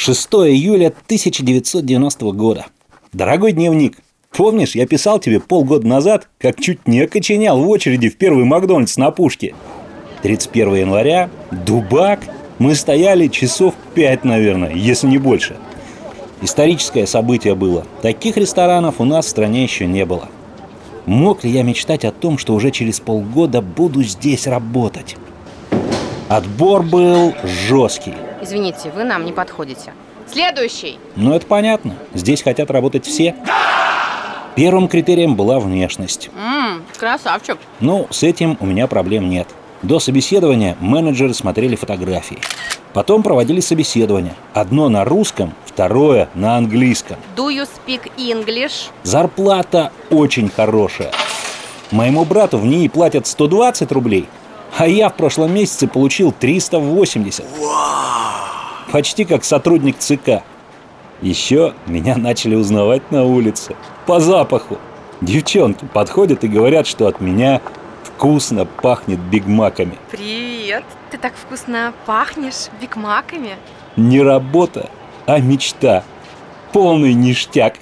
6 июля 1990 года. Дорогой дневник, помнишь, я писал тебе полгода назад, как чуть не окоченял в очереди в первый Макдональдс на пушке? 31 января, Дубак, мы стояли часов 5, наверное, если не больше. Историческое событие было. Таких ресторанов у нас в стране еще не было. Мог ли я мечтать о том, что уже через полгода буду здесь работать? Отбор был жесткий. Извините, вы нам не подходите. Следующий. Но это понятно. Здесь хотят работать все. Первым критерием была внешность. Ммм, красавчик. Ну, с этим у меня проблем нет. До собеседования менеджеры смотрели фотографии. Потом проводили собеседование. Одно на русском, второе на английском. Do you speak English? Зарплата очень хорошая. Моему брату в ней платят 120 рублей, а я в прошлом месяце получил 380. Почти как сотрудник ЦК. Еще меня начали узнавать на улице. По запаху. Девчонки подходят и говорят, что от меня вкусно пахнет бигмаками. Привет. Ты так вкусно пахнешь бигмаками. Не работа, а мечта. Полный ништяк.